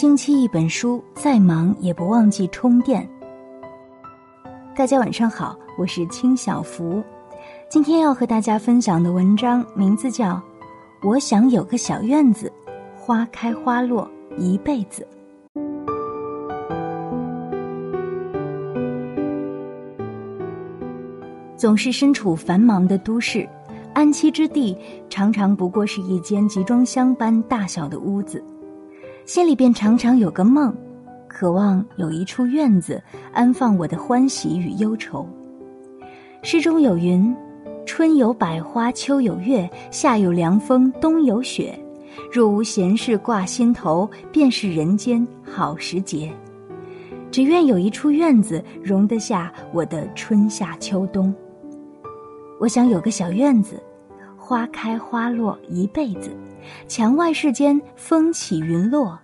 星期一本书，再忙也不忘记充电。大家晚上好，我是清小福，今天要和大家分享的文章名字叫《我想有个小院子，花开花落一辈子》。总是身处繁忙的都市，安栖之地常常不过是一间集装箱般大小的屋子。心里便常常有个梦，渴望有一处院子安放我的欢喜与忧愁。诗中有云：“春有百花，秋有月，夏有凉风，冬有雪。若无闲事挂心头，便是人间好时节。”只愿有一处院子容得下我的春夏秋冬。我想有个小院子，花开花落一辈子。墙外世间风起云落，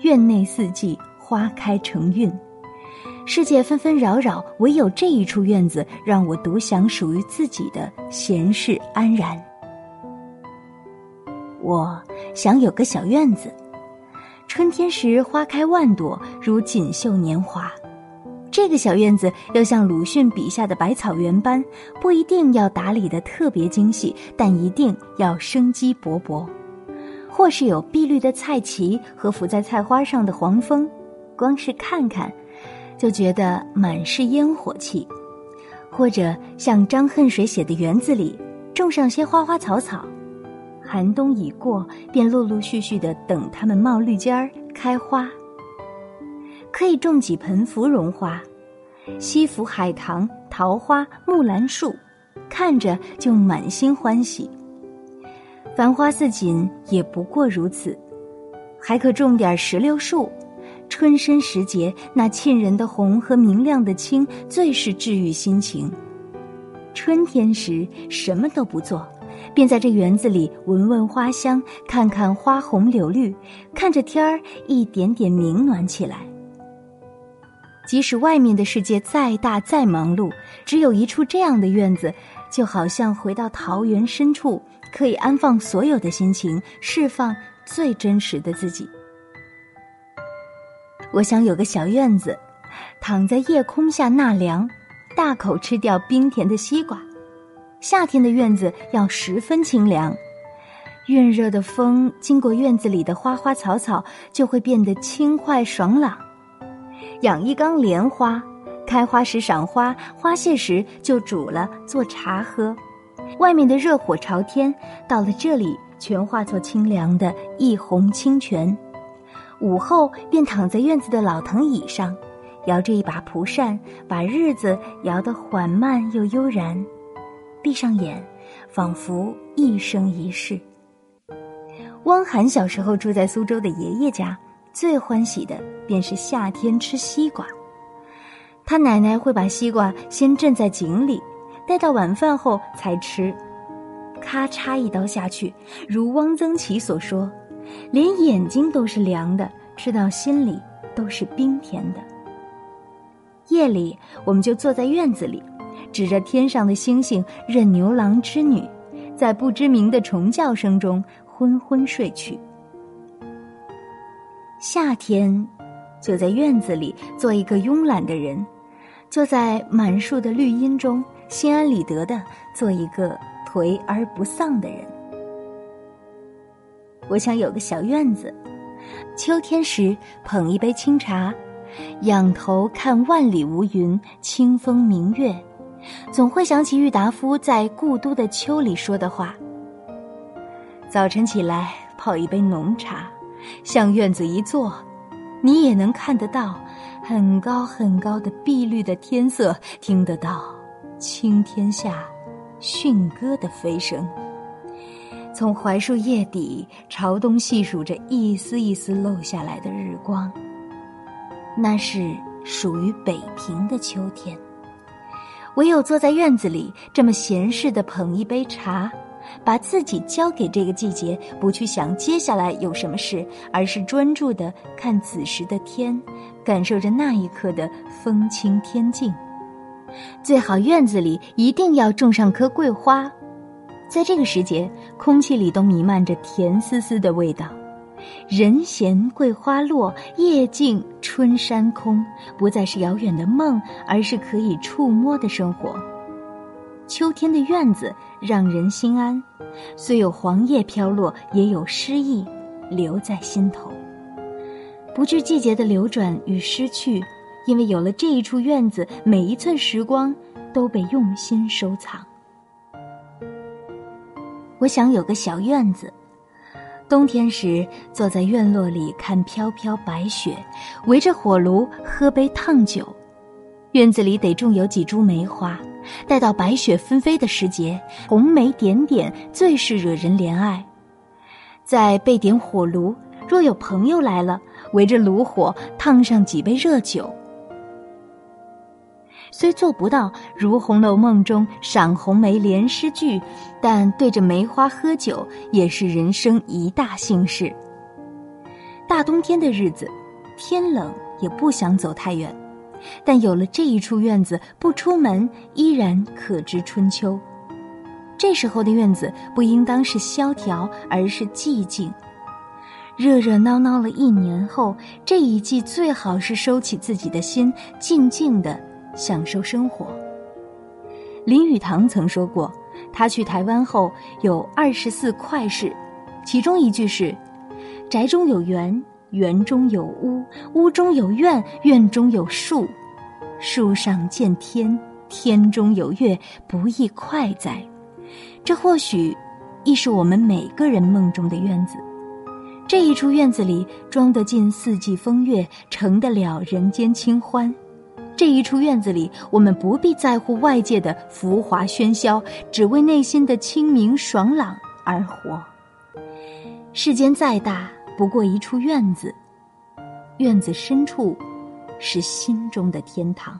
院内四季花开成韵。世界纷纷扰扰，唯有这一处院子，让我独享属于自己的闲适安然。我想有个小院子，春天时花开万朵，如锦绣年华。这个小院子要像鲁迅笔下的百草园般，不一定要打理的特别精细，但一定要生机勃勃。或是有碧绿的菜畦和浮在菜花上的黄蜂，光是看看，就觉得满是烟火气；或者像张恨水写的园子里，种上些花花草草，寒冬已过，便陆陆续续的等它们冒绿尖儿、开花。可以种几盆芙蓉花，西府海棠、桃花、木兰树，看着就满心欢喜。繁花似锦也不过如此，还可种点石榴树。春深时节，那沁人的红和明亮的青，最是治愈心情。春天时什么都不做，便在这园子里闻闻花香，看看花红柳绿，看着天儿一点点明暖起来。即使外面的世界再大再忙碌，只有一处这样的院子，就好像回到桃源深处。可以安放所有的心情，释放最真实的自己。我想有个小院子，躺在夜空下纳凉，大口吃掉冰甜的西瓜。夏天的院子要十分清凉，熨热的风经过院子里的花花草草，就会变得轻快爽朗。养一缸莲花，开花时赏花，花谢时就煮了做茶喝。外面的热火朝天，到了这里全化作清凉的一泓清泉。午后便躺在院子的老藤椅上，摇着一把蒲扇，把日子摇得缓慢又悠然。闭上眼，仿佛一生一世。汪涵小时候住在苏州的爷爷家，最欢喜的便是夏天吃西瓜。他奶奶会把西瓜先镇在井里。待到晚饭后才吃，咔嚓一刀下去，如汪曾祺所说，连眼睛都是凉的，吃到心里都是冰甜的。夜里，我们就坐在院子里，指着天上的星星，任牛郎织女，在不知名的虫叫声中昏昏睡去。夏天，就在院子里做一个慵懒的人，就在满树的绿荫中。心安理得的做一个颓而不丧的人。我想有个小院子，秋天时捧一杯清茶，仰头看万里无云，清风明月，总会想起郁达夫在《故都的秋》里说的话：早晨起来泡一杯浓茶，向院子一坐，你也能看得到很高很高的碧绿的天色，听得到。青天下，驯鸽的飞声。从槐树叶底朝东细数着一丝一丝漏下来的日光。那是属于北平的秋天。唯有坐在院子里，这么闲适的捧一杯茶，把自己交给这个季节，不去想接下来有什么事，而是专注的看此时的天，感受着那一刻的风清天静。最好院子里一定要种上棵桂花，在这个时节，空气里都弥漫着甜丝丝的味道，人闲桂花落，夜静春山空，不再是遥远的梦，而是可以触摸的生活。秋天的院子让人心安，虽有黄叶飘落，也有诗意留在心头。不惧季节的流转与失去，因为有了这一处院子，每一寸时光都被用心收藏。我想有个小院子。冬天时，坐在院落里看飘飘白雪，围着火炉喝杯烫酒。院子里得种有几株梅花，待到白雪纷飞的时节，红梅点点，最是惹人怜爱。再备点火炉，若有朋友来了，围着炉火烫上几杯热酒。虽做不到如《红楼梦》中赏红梅联诗句，但对着梅花喝酒也是人生一大幸事。大冬天的日子，天冷也不想走太远，但有了这一处院子，不出门依然可知春秋。这时候的院子不应当是萧条，而是寂静。热热闹闹了一年后，这一季最好是收起自己的心，静静的。享受生活。林语堂曾说过，他去台湾后有二十四快事，其中一句是：“宅中有园，园中有屋，屋中有院，院中有树，树上见天，天中有月，不亦快哉？”这或许亦是我们每个人梦中的院子。这一处院子里，装得进四季风月，成得了人间清欢。这一处院子里，我们不必在乎外界的浮华喧嚣，只为内心的清明爽朗而活。世间再大，不过一处院子，院子深处，是心中的天堂。